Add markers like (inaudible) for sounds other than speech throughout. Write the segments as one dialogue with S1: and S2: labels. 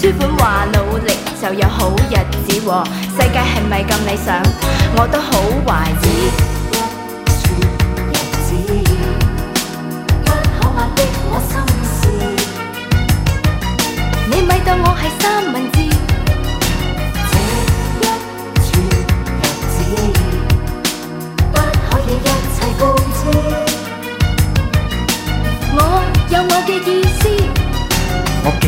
S1: 书本话努力就有好日子㖞世界系咪咁理想？我都好怀疑。
S2: 这一串日子不可压抑我心思
S1: 你咪当我系三文治。
S2: 这一串日子不可以一切布置
S1: 我有我嘅意思。
S3: 我嘅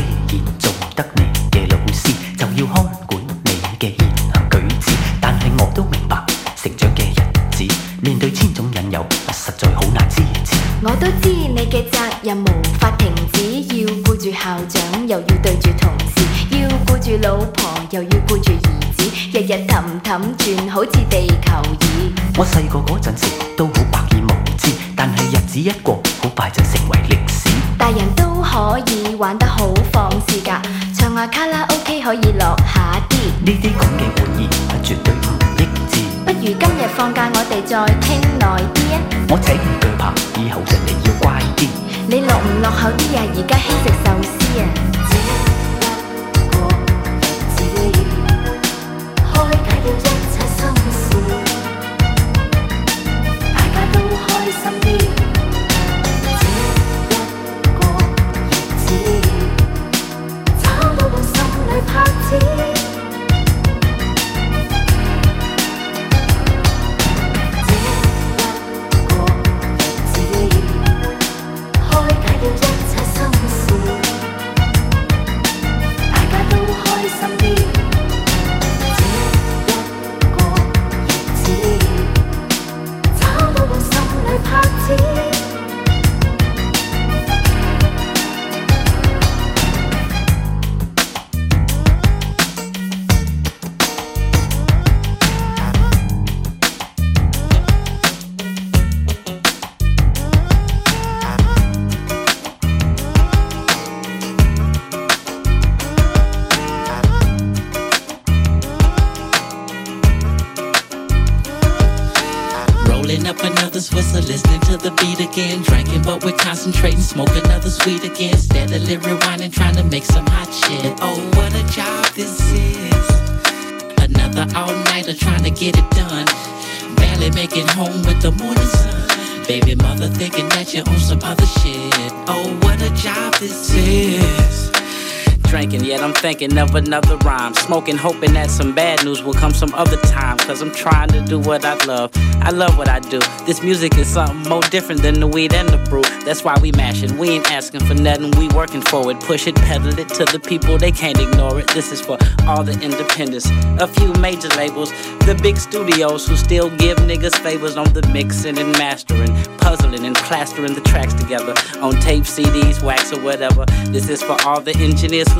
S1: 住老婆又要顾住儿子日日氹氹转好似地球仪
S3: 我细个阵时都好百厌无知但系日子一过好快就成为历史。
S1: 大人都可以玩得好放肆噶唱下卡拉 ok 可以落下啲。
S3: 呢啲咁嘅玩意系绝对唔益智。
S1: 不如今日放假我哋再倾耐啲啊。
S3: 我请唔对拍以后人哋要乖啲。
S1: 你落唔落口啲啊？而家兴食寿司啊。
S2: 何解一切心大家都开心的这个日子到心里拍子
S4: sweet again, steadily rewinding, trying to make some hot shit. Oh, what a job this is. Another all-nighter trying to get it done. Barely making home with the morning sun. Baby mother thinking that you're on some other shit. Oh, what a job this is
S5: drinking, yet I'm thinking of another rhyme. Smoking, hoping that some bad news will come some other time. Cause I'm trying to do what I love. I love what I do. This music is something more different than the weed and the brew. That's why we mashing. We ain't asking for nothing, we working for it. Push it, pedal it to the people, they can't ignore it. This is for all the independents. A few major labels, the big studios who still give niggas favors on the mixing and mastering, puzzling and plastering the tracks together on tape, CDs, wax, or whatever. This is for all the engineers who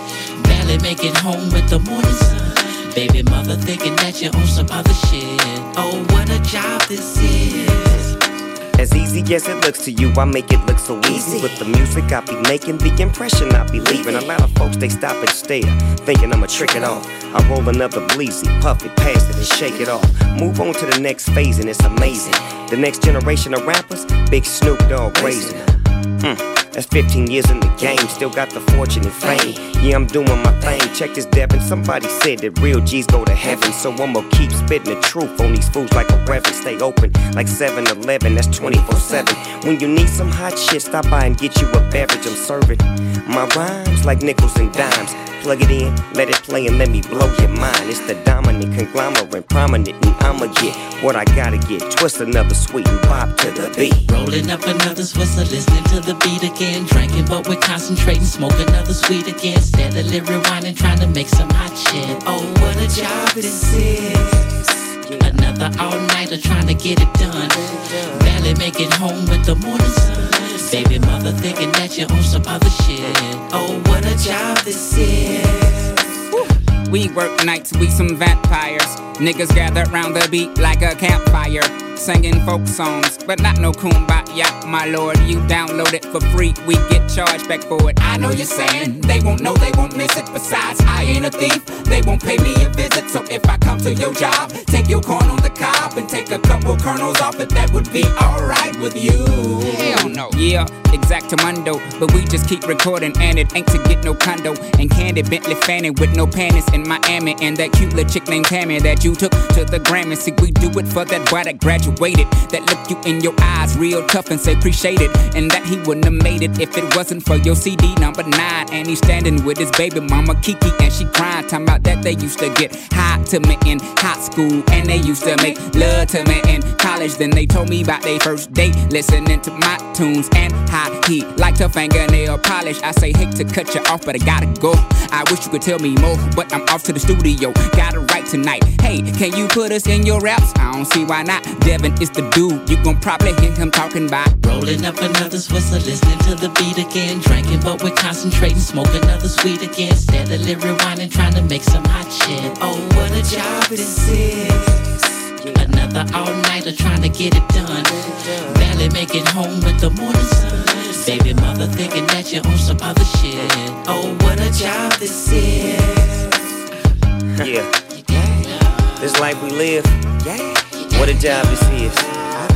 S4: barely make it home with the morning sun. Baby mother thinking that you're on some other shit. Oh, what a job this is.
S6: As easy as it looks to you, I make it look so easy. With the music I be making, the impression I be leaving. A lot of folks they stop and stare, thinking I'ma trick it off. I roll another bleezy, puff it, pass it, and shake it off. Move on to the next phase, and it's amazing. The next generation of rappers, Big Snoop Dogg raising. Hmm. That's 15 years in the game, still got the fortune and fame. Yeah, I'm doing my thing. Check this, Devin. Somebody said that real G's go to heaven. So I'ma keep spitting the truth on these fools like a reverend. Stay open like 7 Eleven, that's 24 7. When you need some hot shit, stop by and get you a beverage. I'm serving my rhymes like nickels and dimes. Plug it in, let it play, and let me blow your mind. It's the dominant conglomerate, prominent, and I'ma get what I gotta get. Twist another sweet and pop to the beat.
S4: Rolling up another Swisher, listening to the beat again. Drinking, but we're concentrating, smoke another sweet again. Steadily rewinding, trying to make some hot shit. Oh, what a job this is. Another all nighter trying to get it done. Barely make it home with the morning sun. Baby mother thinking that you're on some other shit. Oh, what a job this is.
S7: We work nights, we some vampires. Niggas gather round the beat like a campfire singing folk songs, but not no kumbaya, my lord. You download it for free, we get charged back for it. I know you're saying they won't know, they won't miss it. Besides, I ain't a thief, they won't pay me a visit. So if I come to your job, take your corn on the cob and take a couple kernels off it, that would be alright with you. Hell no. Yeah, exactamundo, but we just keep recording and it ain't to get no condo. And candy Bentley Fanning with no panties in Miami, and that cute little chick named Tammy that you took to the Grammy. See, we do it for that boy that graduated graduated. That look you in your eyes real tough and say appreciate it. And that he wouldn't have made it if it wasn't for your CD number nine. And he's standing with his baby mama Kiki and she crying. Talking about that they used to get hot to me in high school. And they used to make love to me in college. Then they told me about their first date. Listening to my tunes and how he liked her fingernail polish. I say hate to cut you off, but I gotta go. I wish you could tell me more, but I'm off to the studio. Gotta write tonight. Hey, can you put us in your raps? I don't see why not. Devin is the dude. You gon' probably hear him talking about
S4: rolling up another Swisher, listening to the beat again, drinking, but we're concentrating, smoking another sweet again, steadily rewinding, trying to make some hot shit. Oh, what a job this is. Another all nighter trying to get it done. Barely make it home with the morning sun. Baby mother thinking that you're on some other shit. Oh, what a job this is.
S6: Yeah. This life we live. Yeah. What a job this is.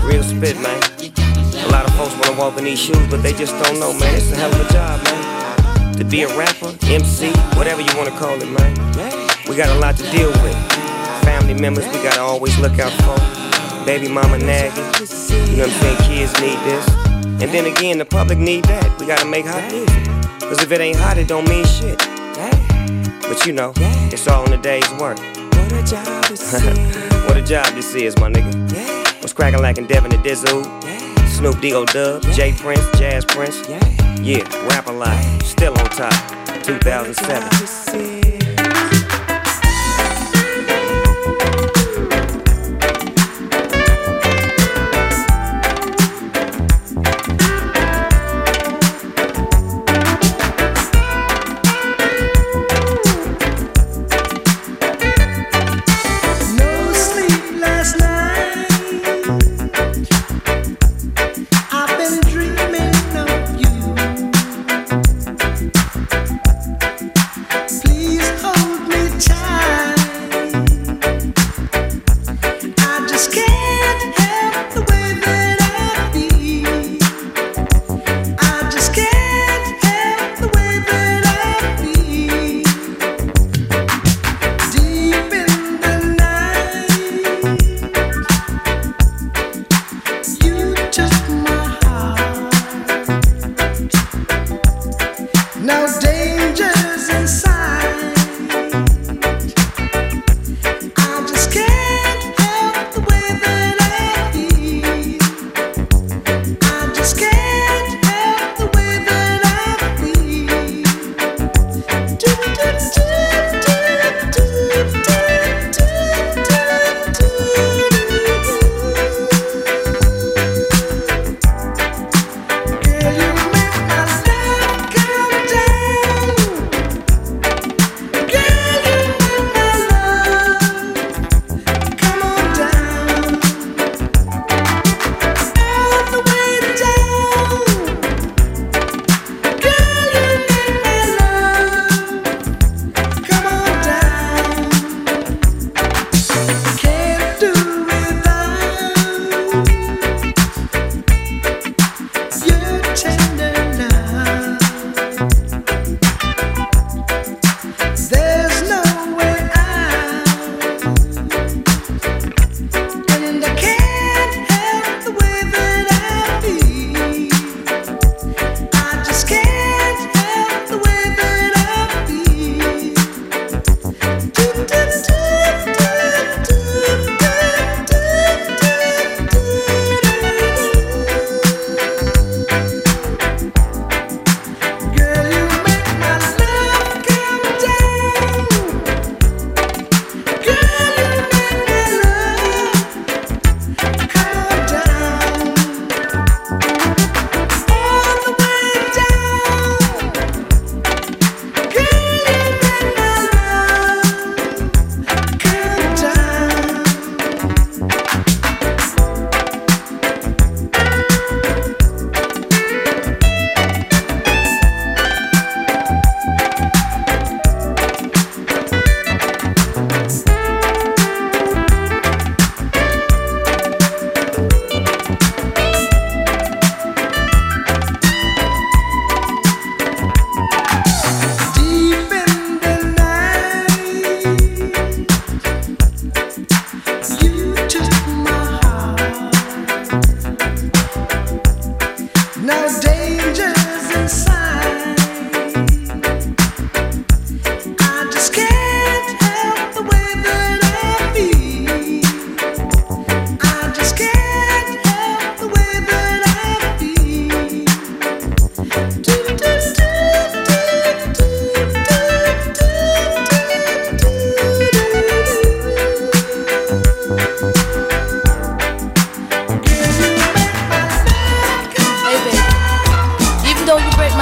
S6: Real spit, man.
S4: A
S6: lot of folks wanna walk in these shoes, but they just don't know, man. It's a hell of a job, man. To be a rapper, MC, whatever you wanna call it, man. We got a lot to deal with. Family members, we gotta always look out for. Baby mama nagging. You know what I'm saying? Kids need this. And then again, the public need that. We gotta make hot music. Cause if it ain't hot, it don't mean shit. But you know,
S8: it's
S6: all in the day's work. What
S8: a job this (laughs) is. what a
S6: job this is, my
S8: nigga.
S6: What's crackin' like in Devin and Dizzle? Snoop D.O. Dub. J Prince, Jazz Prince.
S8: Yeah,
S6: yeah rap a lot. Still on top. 2007.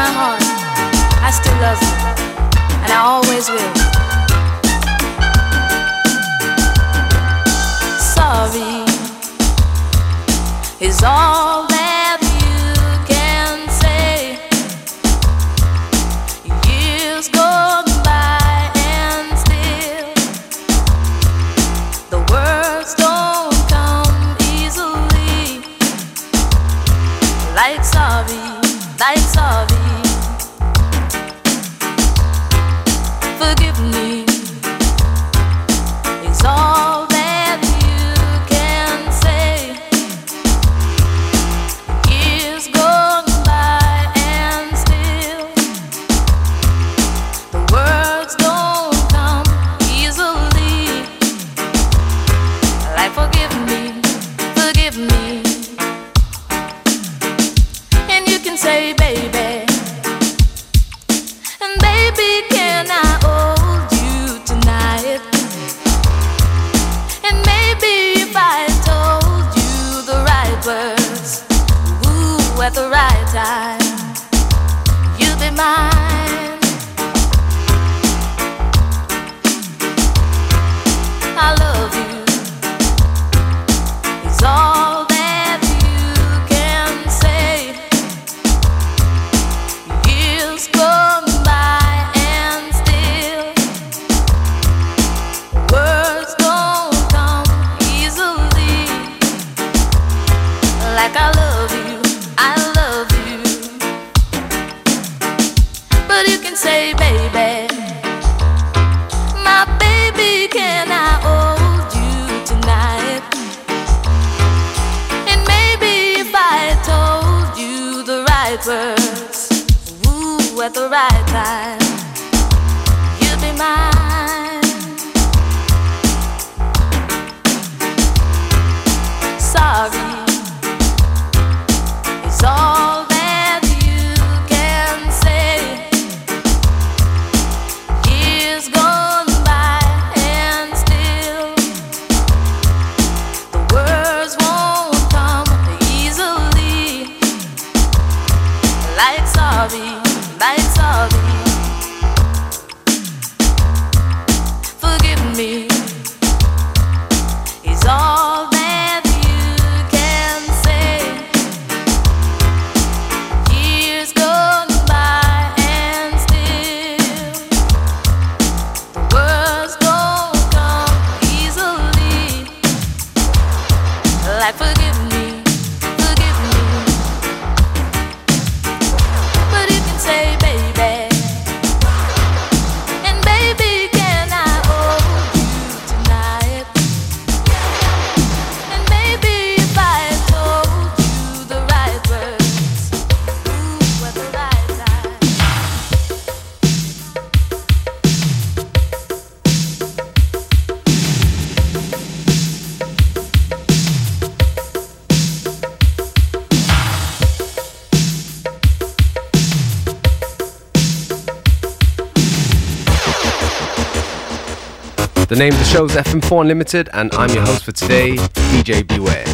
S9: my heart, I still love you, and I always will. Sorry is all.
S10: The name of the show is FM4 Unlimited, and I'm your host for today, DJ Beware.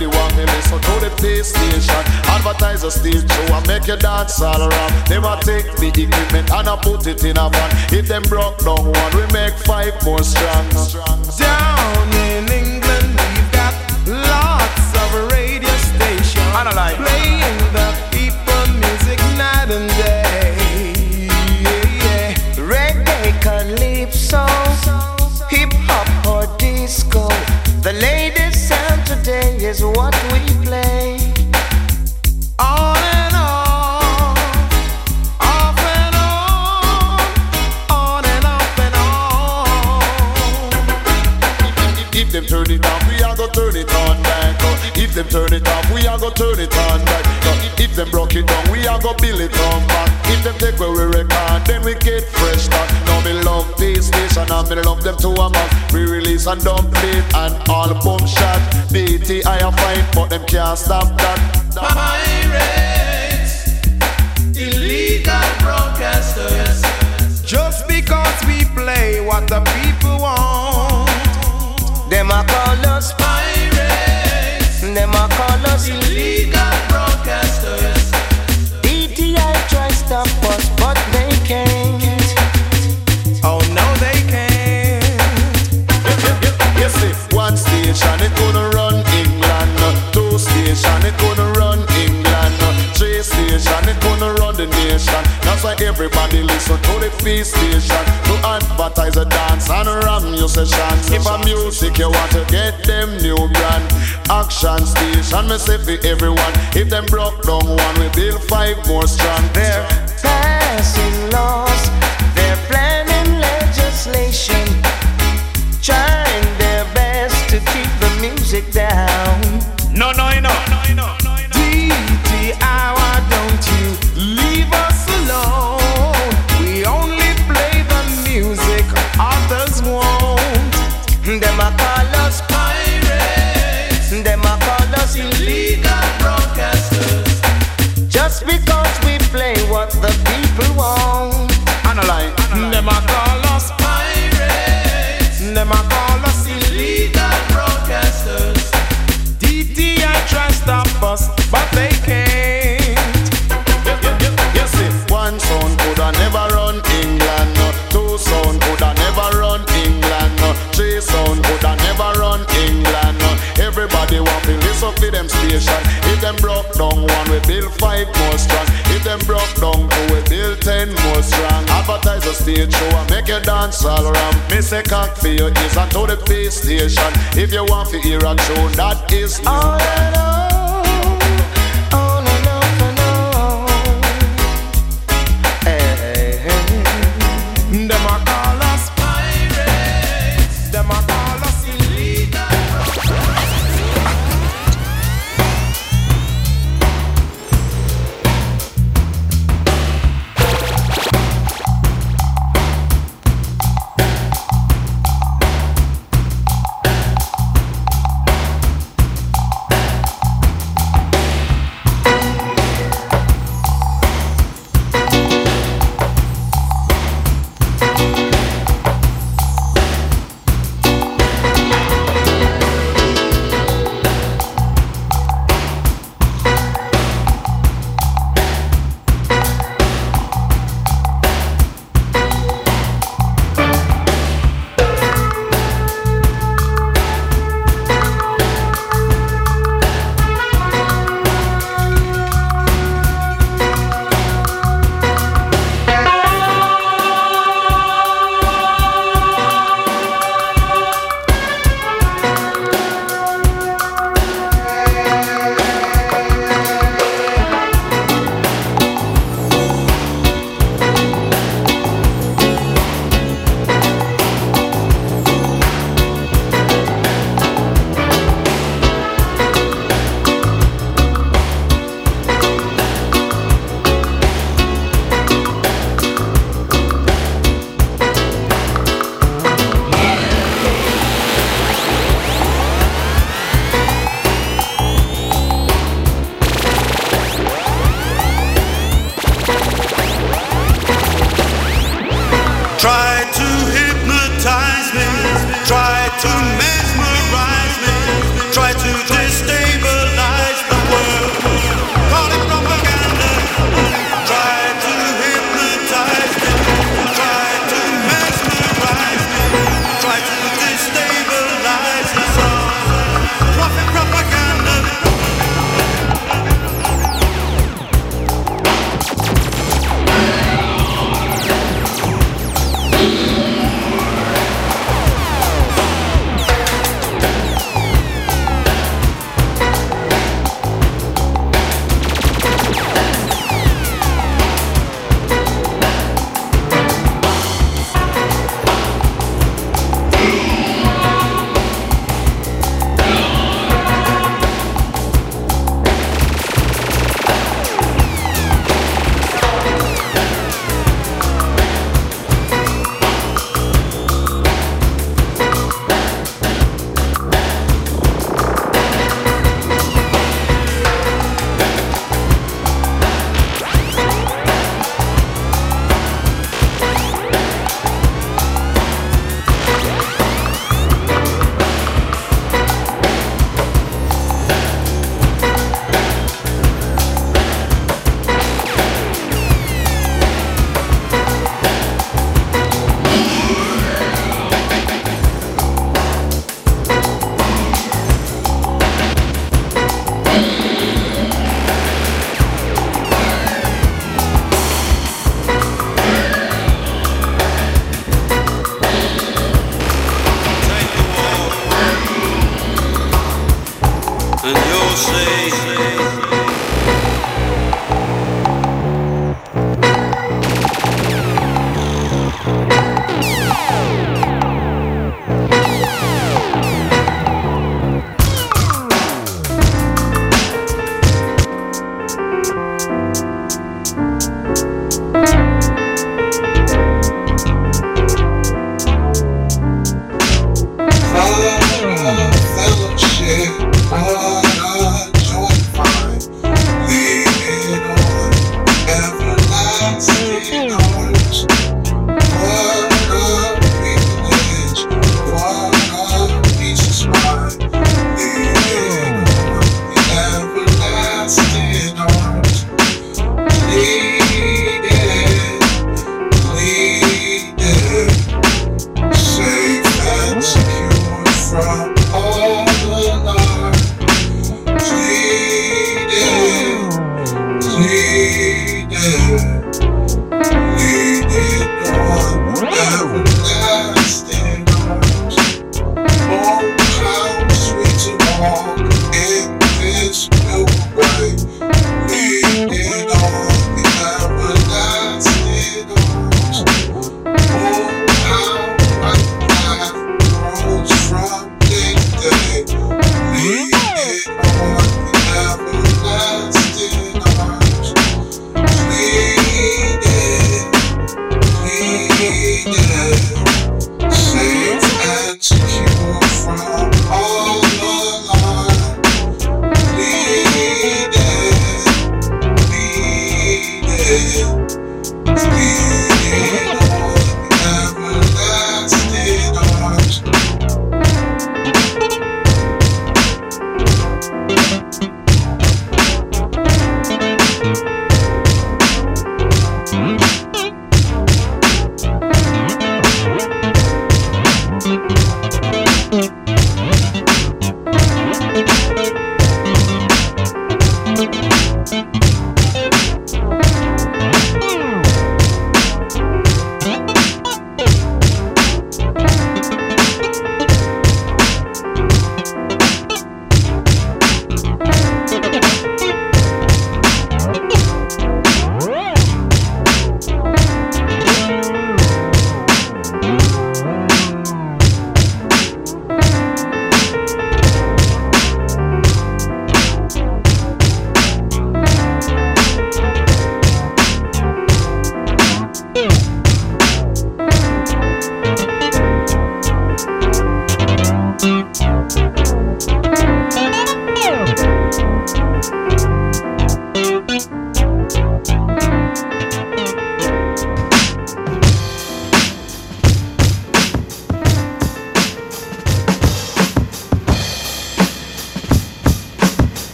S11: Everybody want me listen to the pay station. Advertisers still show and make you dance all around. They want take the equipment and I put it in a van. If them broke down one, we make five more strong.
S12: Down in England, we've got lots of radio stations playing the people music night and day.
S11: Them turn it down, we are gon' turn it on back If them turn it off, we are gonna turn it on back if them broke it down, we are go build it on back. If them take we record, then we get fresh back. Now me love this station and me love them to a man. We release and dump it and all boom shot. DTI a fine, but them can't stop that.
S12: Pirates, illegal broadcasters. Just because we play what the people want.
S13: Them a call us Pirates, them a call us illegal
S11: nation. That's why everybody listen to the feast station to advertise a dance and ram your sessions. If a music you want to get them new brand, action station me say for everyone. If them broke down one, we build five more strong. There.
S13: Passing laws, they're planning legislation, trying their best to keep the music down.
S14: No, no, no. DTI,
S11: stage show make you dance all around. Me say cock for your ears and to the pay station. If you want to hear a tune, that is new. On
S13: and